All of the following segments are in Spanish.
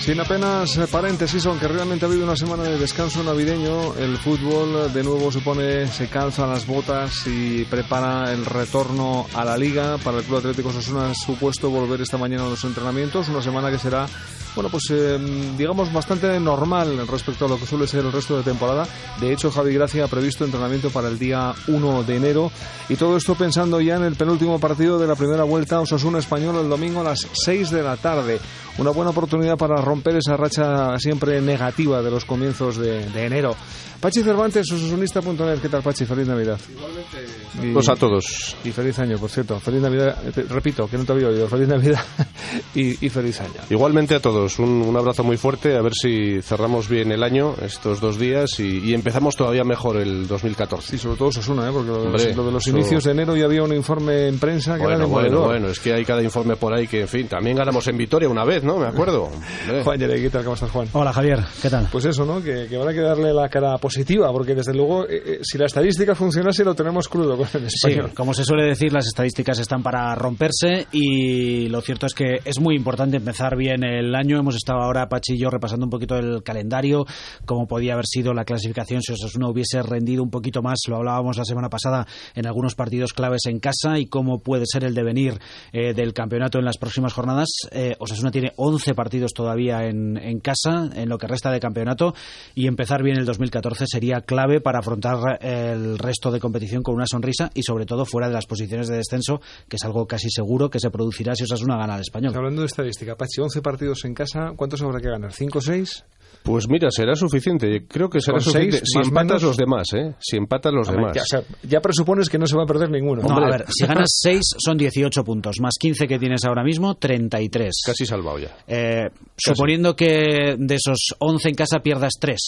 Sin apenas paréntesis, aunque realmente ha habido una semana de descanso navideño, el fútbol de nuevo se pone, se calza las botas y prepara el retorno a la liga. Para el Club Atlético Osasuna supuesto volver esta mañana a los entrenamientos, una semana que será, bueno, pues eh, digamos bastante normal respecto a lo que suele ser el resto de temporada. De hecho, Javi Gracia ha previsto entrenamiento para el día 1 de enero y todo esto pensando ya en el penúltimo partido de la primera vuelta Osasuna Español el domingo a las 6 de la tarde. Una buena oportunidad para romper esa racha siempre negativa de los comienzos de, de enero. Pachi Cervantes, osasunista.net. ¿Qué tal, Pachi? Feliz Navidad. Igualmente. Pues a todos. Y feliz año, por cierto. Feliz Navidad. eh, te- repito, que no te había oído. Feliz Navidad y, y feliz año. Igualmente a todos, un, un abrazo muy fuerte, a ver si cerramos bien el año, estos dos días, y, y empezamos todavía mejor el 2014. Y sobre todo Osasuna, ¿eh? porque lo, de los- Hombre, lo de los eso- inicios de enero ya había un informe en prensa que era Bueno, bueno, demoledor. bueno, es que hay cada informe por ahí que, en fin, también ganamos en Vitoria una vez, ¿no? Me acuerdo. Hombre. Juan Yere, ¿qué tal? ¿Cómo estás, Juan? Hola Javier, ¿qué tal? Pues eso, ¿no? Que, que habrá que darle la cara positiva, porque desde luego, eh, eh, si la estadística funcionase, lo tenemos crudo con el Sí, español. como se suele decir, las estadísticas están para romperse y lo cierto es que es muy importante empezar bien el año. Hemos estado ahora, Pachi y yo, repasando un poquito el calendario, cómo podía haber sido la clasificación si Osasuna hubiese rendido un poquito más, lo hablábamos la semana pasada, en algunos partidos claves en casa y cómo puede ser el devenir eh, del campeonato en las próximas jornadas. Eh, Osasuna tiene 11 partidos todavía en, en casa, en lo que resta de campeonato, y empezar bien el 2014 sería clave para afrontar el resto de competición con una sonrisa y sobre todo fuera de las posiciones de descenso, que es algo casi seguro que se producirá si Osasuna gana al español. Hablando de estadística, Pachi, 11 partidos en casa, ¿cuántos habrá que ganar? ¿5 o 6? Pues mira, será suficiente. Creo que será Con suficiente. seis, si empatas menos. los demás, ¿eh? Si empatas los demás. Ya, o sea, ya presupones que no se va a perder ninguno. No, a ver, si ganas 6 son 18 puntos, más 15 que tienes ahora mismo, 33. Casi salvado ya. Eh, suponiendo que de esos 11 en casa pierdas 3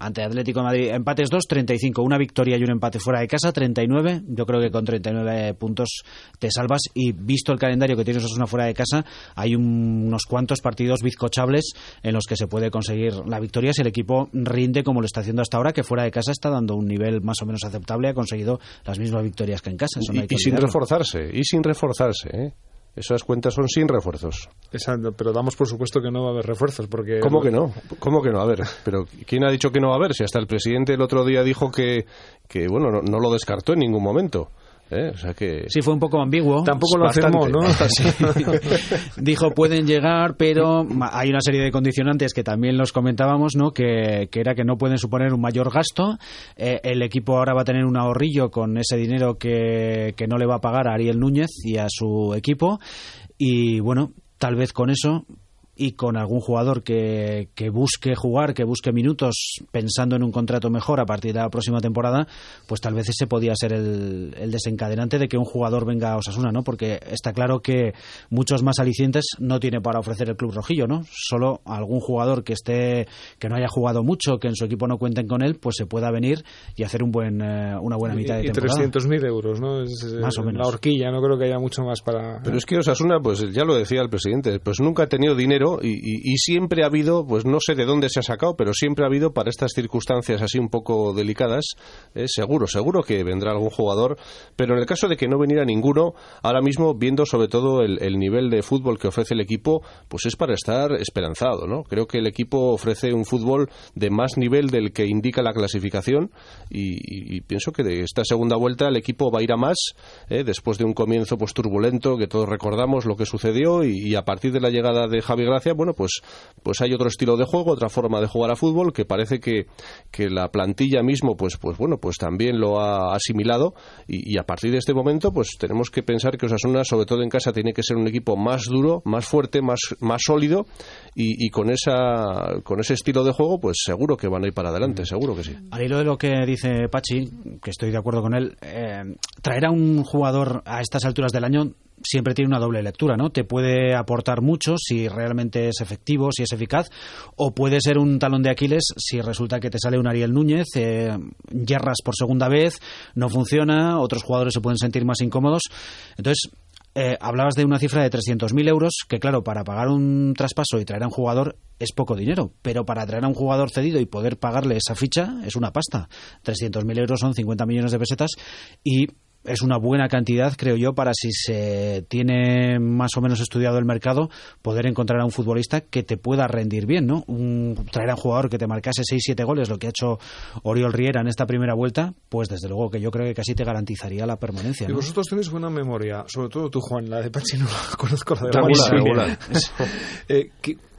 ante Atlético de Madrid, empates 2, 35. Una victoria y un empate fuera de casa, 39. Yo creo que con 39 puntos te salvas. Y visto el calendario que tienes una fuera de casa, hay un- unos cuantos partidos bizcochables en los que se puede conseguir la victoria si el equipo rinde como lo está haciendo hasta ahora, que fuera de casa está dando un nivel más o menos aceptable. Ha conseguido las mismas victorias que en casa. Eso no Y, hay y sin reforzarse, y sin reforzarse, ¿eh? Esas cuentas son sin refuerzos. Exacto, pero damos por supuesto que no va a haber refuerzos, porque... ¿Cómo que no? ¿Cómo que no? A ver, pero ¿quién ha dicho que no va a haber? Si hasta el presidente el otro día dijo que, que bueno, no, no lo descartó en ningún momento. ¿Eh? O sea que... Sí, fue un poco ambiguo. Tampoco lo Bastante, afirmó, ¿no? Dijo pueden llegar, pero ma- hay una serie de condicionantes que también los comentábamos, ¿no? Que, que era que no pueden suponer un mayor gasto. Eh, el equipo ahora va a tener un ahorrillo con ese dinero que, que no le va a pagar a Ariel Núñez y a su equipo. Y bueno, tal vez con eso y con algún jugador que, que busque jugar, que busque minutos pensando en un contrato mejor a partir de la próxima temporada, pues tal vez ese podía ser el, el desencadenante de que un jugador venga a Osasuna, ¿no? Porque está claro que muchos más alicientes no tiene para ofrecer el club rojillo, ¿no? Solo algún jugador que esté que no haya jugado mucho, que en su equipo no cuenten con él, pues se pueda venir y hacer un buen eh, una buena mitad de y temporada. 300.000 euros, ¿no? Es, eh, Más o menos. La horquilla, no creo que haya mucho más para... Pero es que Osasuna, pues ya lo decía el presidente, pues nunca ha tenido dinero y, siempre ha habido, pues no sé de dónde se ha sacado, pero siempre ha habido para estas circunstancias así un poco delicadas, eh, seguro, seguro que vendrá algún jugador, pero en el caso de que no viniera ninguno, ahora mismo viendo sobre todo el, el nivel de fútbol que ofrece el equipo, pues es para estar esperanzado, ¿no? Creo que el equipo ofrece un fútbol de más nivel del que indica la clasificación y, pienso que de esta segunda vuelta el equipo va a ir a más, eh, después de un comienzo pues turbulento que todos recordamos lo que sucedió y a partir de la llegada de Javi Gracia Bueno, pues, pues hay otro estilo de juego, otra forma de jugar a fútbol que parece que, que la plantilla mismo, pues, pues bueno, pues también lo ha asimilado y, a partir de este momento, pues tenemos que pensar que Osasuna, sobre todo en casa, tiene que ser un equipo más duro, más fuerte, más, más sólido y, y con esa, con ese estilo de juego, pues seguro que van a ir para adelante, seguro que sí. Al hilo de lo que dice Pachi, que estoy de acuerdo con él, eh, traer a un jugador a estas alturas del año siempre tiene una doble lectura, ¿no? Te puede aportar mucho si realmente es efectivo, si es eficaz, o puede ser un talón de Aquiles si resulta que te sale un Ariel Núñez, eh, yerras por segunda vez, no funciona, otros jugadores se pueden sentir más incómodos. Entonces, eh, hablabas de una cifra de 300.000 euros, que claro, para pagar un traspaso y traer a un jugador es poco dinero, pero para traer a un jugador cedido y poder pagarle esa ficha es una pasta. 300.000 euros son 50 millones de pesetas y es una buena cantidad, creo yo, para si se tiene más o menos estudiado el mercado, poder encontrar a un futbolista que te pueda rendir bien, ¿no? Un, traer a un jugador que te marcase 6-7 goles, lo que ha hecho Oriol Riera en esta primera vuelta, pues desde luego que yo creo que casi te garantizaría la permanencia. Y vosotros tenéis buena memoria, sobre todo tú, Juan, la de Pachi no la conozco, la de Juan sí. Eh,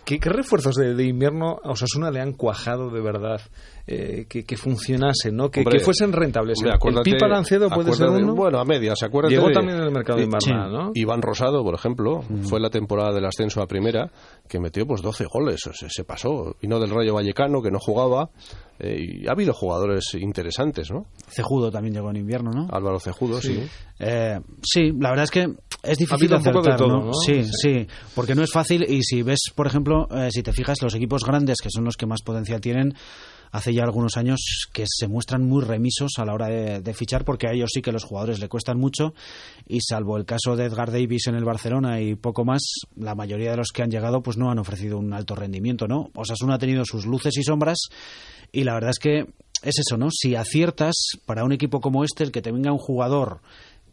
¿qué, qué, refuerzos de, de invierno a Osasuna le han cuajado de verdad? Eh, que, que funcionasen, ¿no? Que, Hombre, que fuesen rentables. hombre, el Pipa Lancedo puede ser uno. Bueno, a medias, acuérdate Llegó también en el mercado de- invernal, ¿no? Iván Rosado, por ejemplo, fue la temporada del ascenso a primera, que metió pues 12 goles, o sea, se pasó. Vino del Rayo Vallecano, que no jugaba, eh, y ha habido jugadores interesantes, ¿no? Cejudo también llegó en invierno, ¿no? Álvaro Cejudo, sí. Eh, sí, la verdad es que es difícil un poco de acertar, todo, ¿no? ¿no? Sí, Sí. sí, porque no es fácil y si ves, por ejemplo, eh, si te fijas, los equipos grandes, que son los que más potencial tienen, hace ya algunos años que se muestran muy remisos a la hora de, de fichar porque a ellos sí que los jugadores le cuestan mucho y salvo el caso de Edgar Davis en el Barcelona y poco más, la mayoría de los que han llegado pues no han ofrecido un alto rendimiento, ¿no? Osasuna ha tenido sus luces y sombras y la verdad es que es eso, ¿no? Si aciertas para un equipo como este, el que te venga un jugador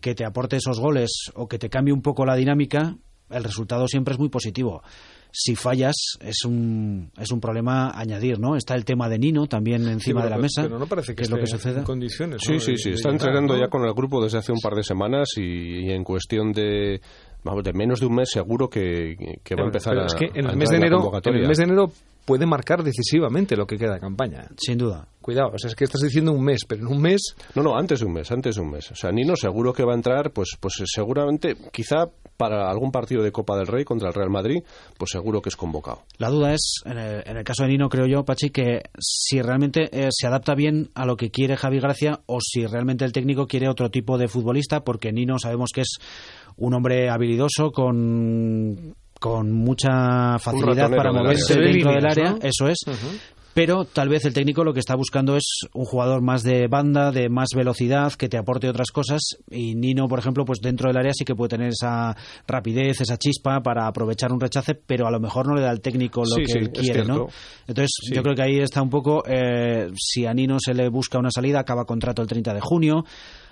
que te aporte esos goles o que te cambie un poco la dinámica, el resultado siempre es muy positivo. Si fallas, es un, es un problema añadir, ¿no? Está el tema de Nino también encima Sí, de la mesa. Pero no parece que, es lo que esté suceda. en condiciones. Sí, ¿no? sí, de- sí. de Está llegar, entrenando ¿no? ya con el grupo desde hace un par de semanas y, y en cuestión de, vamos, de menos de un mes seguro que, que va a empezar Pero a es que en a el mes entrar de enero, en el mes de enero puede marcar decisivamente lo que queda de campaña. Sin duda. Cuidado, o sea, es que estás diciendo un mes, pero en un mes No, no, antes de un mes, antes de un mes. O sea, Nino seguro que va a entrar, pues, pues seguramente, quizá para algún partido de Copa del Rey contra el Real Madrid, pues seguro que es convocado. La duda es, en el, en el caso de Nino, creo yo, Pachi, que si realmente eh, se adapta bien a lo que quiere Javi Gracia o si realmente el técnico quiere otro tipo de futbolista, porque Nino sabemos que es un hombre habilidoso con, con mucha facilidad para moverse dentro del área, ¿no? eso es. Pero tal vez el técnico lo que está buscando es un jugador más de banda, de más velocidad, que te aporte otras cosas. Y Nino, por ejemplo, pues dentro del área sí que puede tener esa rapidez, esa chispa para aprovechar un rechace, pero a lo mejor no le da al técnico lo Sí, que sí, él quiere, ¿no? Entonces, Sí. yo creo que ahí está un poco. eh, si a Nino se le busca una salida, acaba contrato el 30 de junio.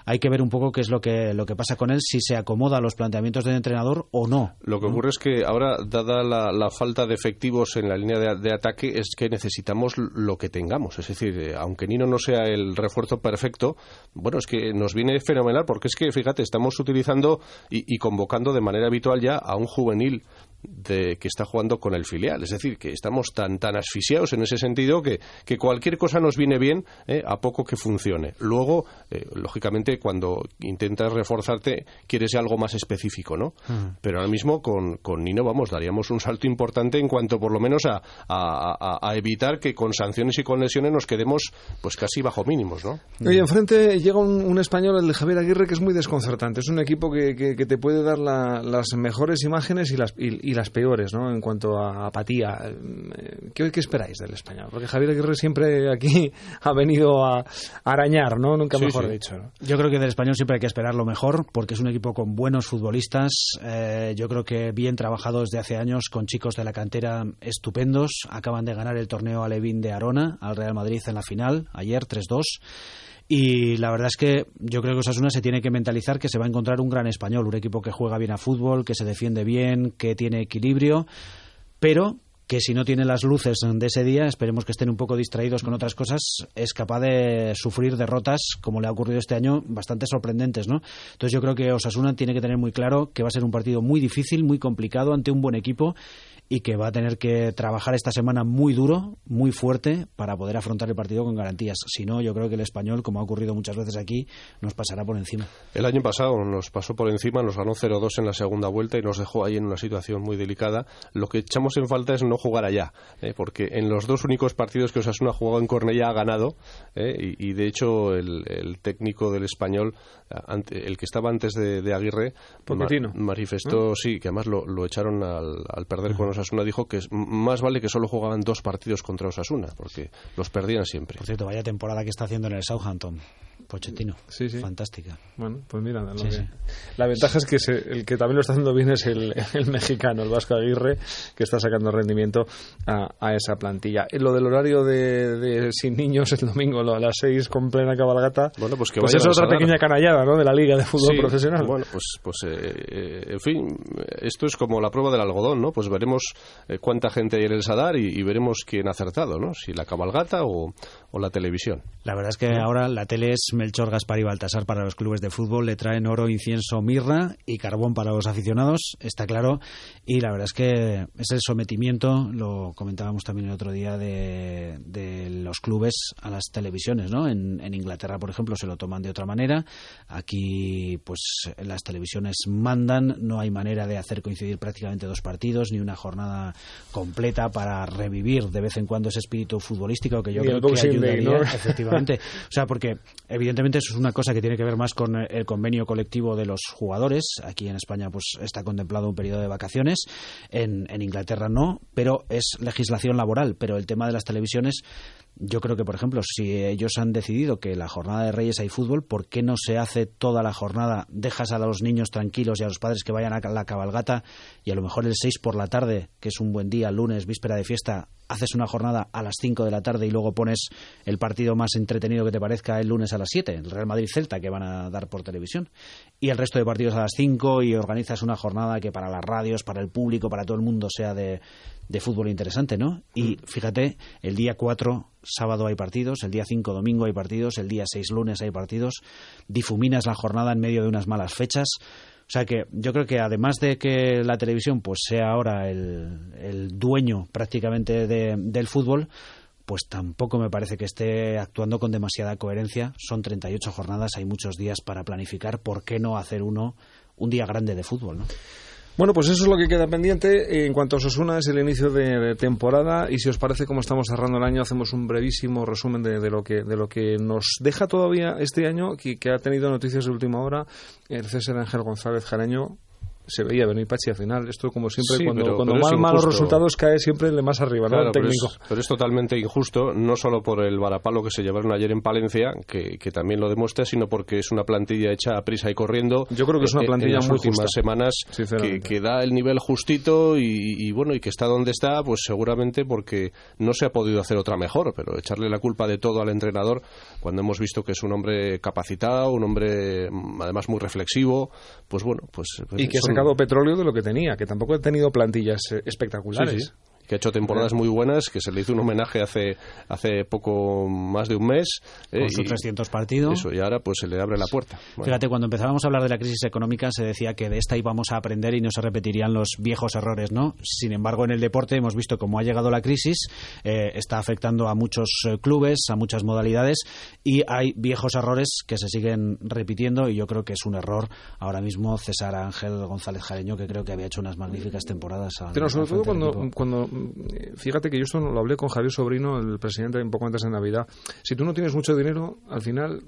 Hay que ver un poco qué es lo que, lo que pasa con él, si se acomoda a los planteamientos del entrenador o no. Lo que ocurre es que ahora, dada la, la falta de efectivos en la línea de, de ataque, es que necesitamos lo que tengamos. Es decir, eh, aunque Nino no sea el refuerzo perfecto, bueno, es que nos viene fenomenal porque es que, fíjate, estamos utilizando y, y convocando de manera habitual ya a un juvenil de, que está jugando con el filial. Es decir, que estamos tan, tan asfixiados en ese sentido que, que cualquier cosa nos viene bien eh, a poco que funcione. Luego, eh, lógicamente, cuando intentas reforzarte, quieres algo más específico, ¿no? Pero ahora mismo con, con Nino, vamos, daríamos un salto importante en cuanto por lo menos a, a- a- a evitar que con sanciones y con lesiones nos quedemos pues casi bajo mínimos, ¿no? Oye, enfrente llega un, un español, el de Javier Aguirre, que es muy desconcertante. Es un equipo que, que- que te puede dar la- las mejores imágenes y las, y, y las peores, ¿no? En cuanto a apatía. ¿Qué, qué esperáis del español? Porque Javier Aguirre siempre aquí ha venido a, arañar, ¿no? Nunca Sí, mejor sí. dicho. ¿no? Yo creo que del español siempre hay que esperar lo mejor, porque es un equipo con buenos futbolistas. eh, yo creo que bien trabajado desde hace años, con chicos de la cantera estupendos. Acaban de ganar el torneo Alevín de Arona al Real Madrid en la final, ayer 3-2. Y la verdad es que yo creo que Osasuna se tiene que mentalizar que se va a encontrar un gran español, un equipo que juega bien a fútbol, que se defiende bien, que tiene equilibrio, pero que si no tiene las luces de ese día, esperemos que estén un poco distraídos con otras cosas, es capaz de sufrir derrotas, como le ha ocurrido este año, bastante sorprendentes, ¿no? Entonces yo creo que Osasuna tiene que tener muy claro que va a ser un partido muy difícil, muy complicado, ante un buen equipo, y que va a tener que trabajar esta semana muy duro, muy fuerte, para poder afrontar el partido con garantías. Si no, yo creo que el español, como ha ocurrido muchas veces aquí, nos pasará por encima. El año pasado nos pasó por encima, nos ganó 0-2 en la segunda vuelta y nos dejó ahí en una situación muy delicada. Lo que echamos en falta es no jugar allá, ¿eh? porque en los dos únicos partidos que Osasuna ha jugado en Cornellá ha ganado ¿eh? y, y, de hecho el, el, técnico del español, ante, el que estaba antes de, de Aguirre, ma manifestó, ¿Eh? sí, que además lo, lo echaron al, al perder con Osasuna, dijo que más vale que solo jugaban dos partidos contra Osasuna, porque los perdían siempre. Por cierto, vaya temporada que está haciendo en el Southampton. Pochettino. Sí, sí. Fantástica. Bueno, pues mira, lo sí, que... sí. la ventaja es que se, el que también lo está haciendo bien es el, el, mexicano, el Vasco Aguirre, que está sacando rendimiento a, a esa plantilla. Lo del horario de, de, sin niños el domingo lo, a las seis con plena cabalgata, bueno, pues, que pues es otra pequeña canallada ¿no? de la Liga de Fútbol sí, Profesional. Bueno, pues, pues eh, eh, en fin, esto es como la prueba del algodón, ¿no? Pues veremos eh, cuánta gente hay en el Sadar y, y, veremos quién ha acertado, ¿no? Si la cabalgata o, o la televisión. La verdad es que ahora la tele es Melchor Gaspar y Baltasar para los clubes de fútbol, le traen oro, incienso, mirra y carbón para los aficionados, está claro, y la verdad es que es el sometimiento, lo comentábamos también el otro día, de, de los clubes a las televisiones, ¿no? En, en, Inglaterra, por ejemplo, se lo toman de otra manera, aquí pues las televisiones mandan, no hay manera de hacer coincidir prácticamente dos partidos, ni una jornada completa para revivir de vez en cuando ese espíritu futbolístico que yo y creo que ayudaría, day, ¿no? efectivamente, o sea, porque evidentemente eso es una cosa que tiene que ver más con el convenio colectivo de los jugadores. Aquí en España pues está contemplado un periodo de vacaciones, en, en Inglaterra no, pero es legislación laboral. Pero el tema de las televisiones yo creo que, por ejemplo, si ellos han decidido que la jornada de Reyes hay fútbol, ¿por qué no se hace toda la jornada? Dejas a los niños tranquilos y a los padres que vayan a la cabalgata y a lo mejor el 6 por la tarde, que es un buen día, lunes, víspera de fiesta, haces una jornada a las 5 de la tarde y luego pones el partido más entretenido que te parezca el lunes a las 7, el Real Madrid-Celta, que van a dar por televisión, y el resto de partidos a las 5 y organizas una jornada que para las radios, para el público, para todo el mundo sea de, de fútbol interesante, ¿no? Y fíjate, el día 4, sábado hay partidos, el día 5, domingo hay partidos, el día 6, lunes hay partidos, difuminas la jornada en medio de unas malas fechas. O sea que yo creo que además de que la televisión pues sea ahora el, el dueño prácticamente de, del fútbol, pues tampoco me parece que esté actuando con demasiada coherencia. Son 38 jornadas, hay muchos días para planificar. ¿Por qué no hacer uno un día grande de fútbol? ¿no? Bueno, pues eso es lo que queda pendiente. En cuanto a Sosuna, es el inicio de, temporada. Y si os parece, como estamos cerrando el año, hacemos un brevísimo resumen de, de lo, que, de lo que nos deja todavía este año, que, que ha tenido noticias de última hora. El César Ángel González Jareño, se veía venir Pachi al final. Esto, como siempre, sí, cuando, pero, cuando pero mal, malos resultados cae siempre el de más arriba, claro, ¿no? El técnico. Pero es, pero es, totalmente injusto, no solo por el varapalo que se llevaron ayer en Palencia, que, que, también lo demuestra, sino porque es una plantilla hecha a prisa y corriendo. Yo creo que es una plantilla en las muy últimas justa, semanas que, que, da el nivel justito y, y, bueno, y que está donde está, pues seguramente porque no se ha podido hacer otra mejor, pero echarle la culpa de todo al entrenador cuando hemos visto que es un hombre capacitado, un hombre mm, además muy reflexivo, pues bueno, pues... Y que son... sacado petróleo de lo que tenía, que tampoco ha tenido plantillas eh, espectaculares. Que ha hecho temporadas muy buenas, que se le hizo un homenaje hace hace poco más de un mes. Eh, Con sus 300 partidos. Eso, y ahora pues se le abre la puerta. Bueno. Fíjate, cuando empezábamos a hablar de la crisis económica se decía que de esta íbamos a aprender y no se repetirían los viejos errores, ¿no? Sin embargo, en el deporte hemos visto cómo ha llegado la crisis, eh, está afectando a muchos eh, clubes, a muchas modalidades y hay viejos errores que se siguen repitiendo y yo creo que es un error ahora mismo César Ángel González Jareño, que creo que había hecho unas magníficas temporadas. Pero sobre todo cuando, cuando fíjate que yo esto lo hablé con Javier Sobrino, el presidente, un poco antes de Navidad. Si tú no tienes mucho dinero, al final,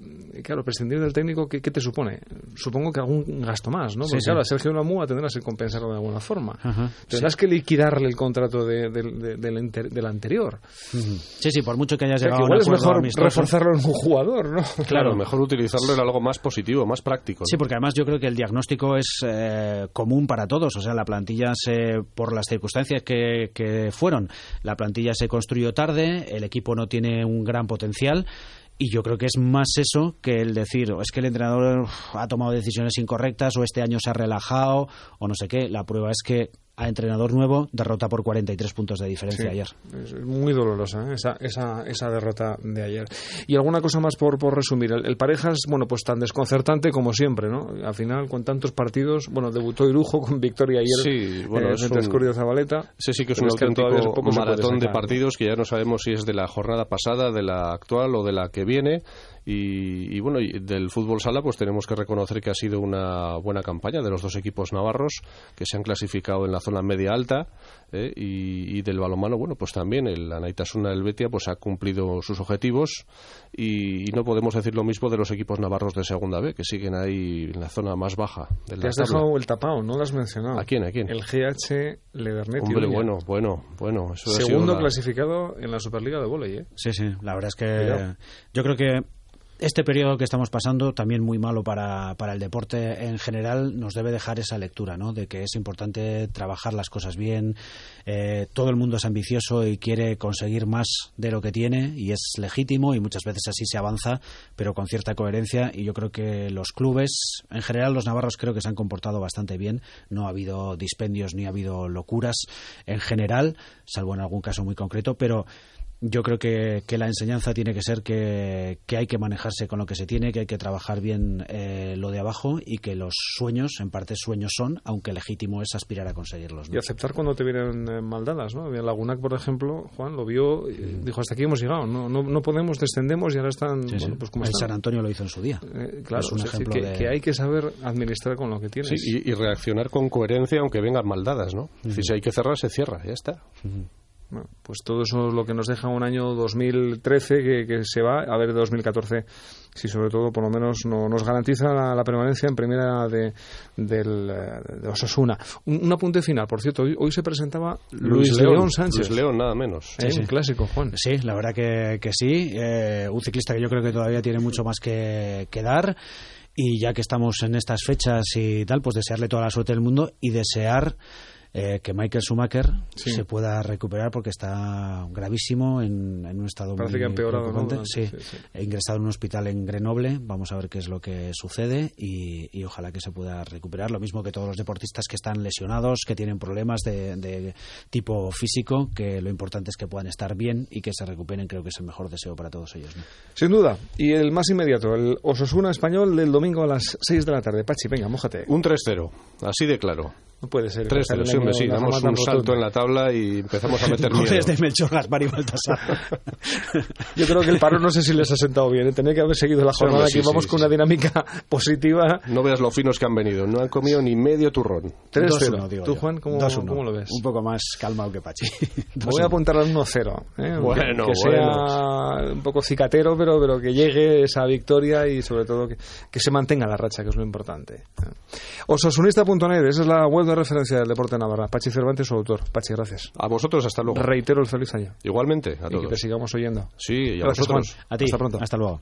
claro, prescindir del técnico, ¿qué, qué te supone? Supongo que algún gasto más, ¿no? Porque, sí, claro, a Sergio Lamúa tendrás que compensarlo de alguna forma. Ajá, tendrás sí. que liquidarle el contrato de, de, de, del, del, anterior. Sí, sí, por mucho que hayas o sea, llegado que igual a es mejor reforzarlo en un jugador, ¿no? Claro, claro, mejor utilizarlo en algo más positivo, más práctico. ¿no? Sí, porque además yo creo que el diagnóstico es eh, común para todos. O sea, la plantilla, se, por las circunstancias que, que fueron, la plantilla se construyó tarde, el equipo no tiene un gran potencial. Y yo creo que es más eso que el decir, o es que el entrenador ha tomado decisiones incorrectas, o este año se ha relajado, o no sé qué. La prueba es que a entrenador nuevo, derrota por 43 puntos de diferencia Sí, ayer. Es muy dolorosa ¿eh? esa, esa, esa derrota de ayer. Y alguna cosa más por, por resumir. El, el Parejas, bueno, pues tan desconcertante como siempre, ¿no? Al final, con tantos partidos, bueno, debutó Irujo con victoria ayer Sí, bueno, eh, es frente un- Zabaleta. Ese sí que es un que todavía auténtico poco se puede maratón de partidos que ya no sabemos si es de la jornada pasada, de la actual o de la que viene. Y, y bueno, y del fútbol sala pues tenemos que reconocer que ha sido una buena campaña de los dos equipos navarros que se han clasificado en la zona media alta ¿eh? y, y del balonmano, bueno, pues también el Anaitasuna del Betia pues ha cumplido sus objetivos y, y no podemos decir lo mismo de los equipos navarros de segunda B que siguen ahí en la zona más baja de la Te has tabla. dejado el tapado, no lo has mencionado. ¿A quién? ¿A quién? El GH Ledernet. Hombre, bueno, bueno, bueno. Eso ha sido Segundo la- clasificado en la Superliga de Voley, ¿eh? Sí, sí, la verdad es que yo creo que este periodo que estamos pasando, también muy malo para, para el deporte en general, nos debe dejar esa lectura, ¿no? De que es importante trabajar las cosas bien. eh, todo el mundo es ambicioso y quiere conseguir más de lo que tiene y es legítimo y muchas veces así se avanza, pero con cierta coherencia. Y yo creo que los clubes, en general, los navarros creo que se han comportado bastante bien. No ha habido dispendios ni ha habido locuras en general, salvo en algún caso muy concreto, pero yo creo que, que la enseñanza tiene que ser que, que hay que manejarse con lo que se tiene, que hay que trabajar bien eh, lo de abajo y que los sueños, en parte sueños son, aunque legítimo es aspirar a conseguirlos. ¿no? Y aceptar cuando te vienen eh, mal dadas, ¿no? Lagunac, por ejemplo, Juan lo vio y dijo, hasta aquí hemos llegado, no, no, no podemos, descendemos y ahora están, Sí, sí. bueno, pues como el están. San Antonio lo hizo en su día. Eh, claro, es un ejemplo que, de- que hay que saber administrar con lo que tienes. Sí, y, y reaccionar con coherencia aunque vengan maldadas, ¿no? Si hay que cerrar, se cierra, ya está. Bueno, pues todo eso es lo que nos deja un año 2013 que, que se va a ver 2014 si sobre todo por lo menos no, nos garantiza la, la permanencia en primera de, del, eh, de Osasuna. Un, un apunte final, por cierto, hoy, hoy se presentaba Luis, León, Sánchez. Luis León, nada menos. Eh, Un clásico, Juan. Sí, la verdad que, que sí. Eh, un ciclista que yo creo que todavía tiene mucho más que, que dar. Y ya que estamos en estas fechas y tal, pues desearle toda la suerte del mundo y desear eh, que Michael Schumacher Sí. se pueda recuperar porque está gravísimo en, en un estado Parece muy que ha empeorado, ¿no? Sí, Sí, sí. He ingresado en un hospital en Grenoble. Vamos a ver qué es lo que sucede y, y ojalá que se pueda recuperar. Lo mismo que todos los deportistas que están lesionados, que tienen problemas de, de tipo físico, que lo importante es que puedan estar bien y que se recuperen. Creo que es el mejor deseo para todos ellos. ¿no? Sin duda. Y el más inmediato, el Osasuna español del domingo a las 6 de la tarde. Pachi, venga, mójate. Un 3-0, así de claro. No puede ser. 3-0, sí, hombre, sí. Damos un salto en la tabla y empezamos a meter miedo. De Melchor Gaspar y Baltasar. Yo creo que el paro no sé si les ha sentado bien. ¿eh? Tenía que haber seguido la jornada sí, aquí. Vamos sí, con sí. una dinámica positiva. No veas lo finos que han venido. No han comido ni medio turrón. 3-0. 2-1, digo ¿Tú, yo. Juan, cómo, 2-1. cómo lo ves? Un poco más calmado que Pachi. Voy a apuntar al 1-0. ¿eh? Bueno, que sea un poco cicatero, pero, pero que llegue esa victoria y sobre todo que, que se mantenga la racha, que es lo importante. ¿eh? Osasunista.net, esa es la web de referencia del deporte de Navarra. Pachi Cervantes, su autor. Pachi, gracias. A vosotros, hasta luego. Reitero el feliz año. Igualmente, a Y que te todos. sigamos oyendo. Sí, y a Gracias, vosotros. Juan. A ti. Hasta pronto. Hasta luego.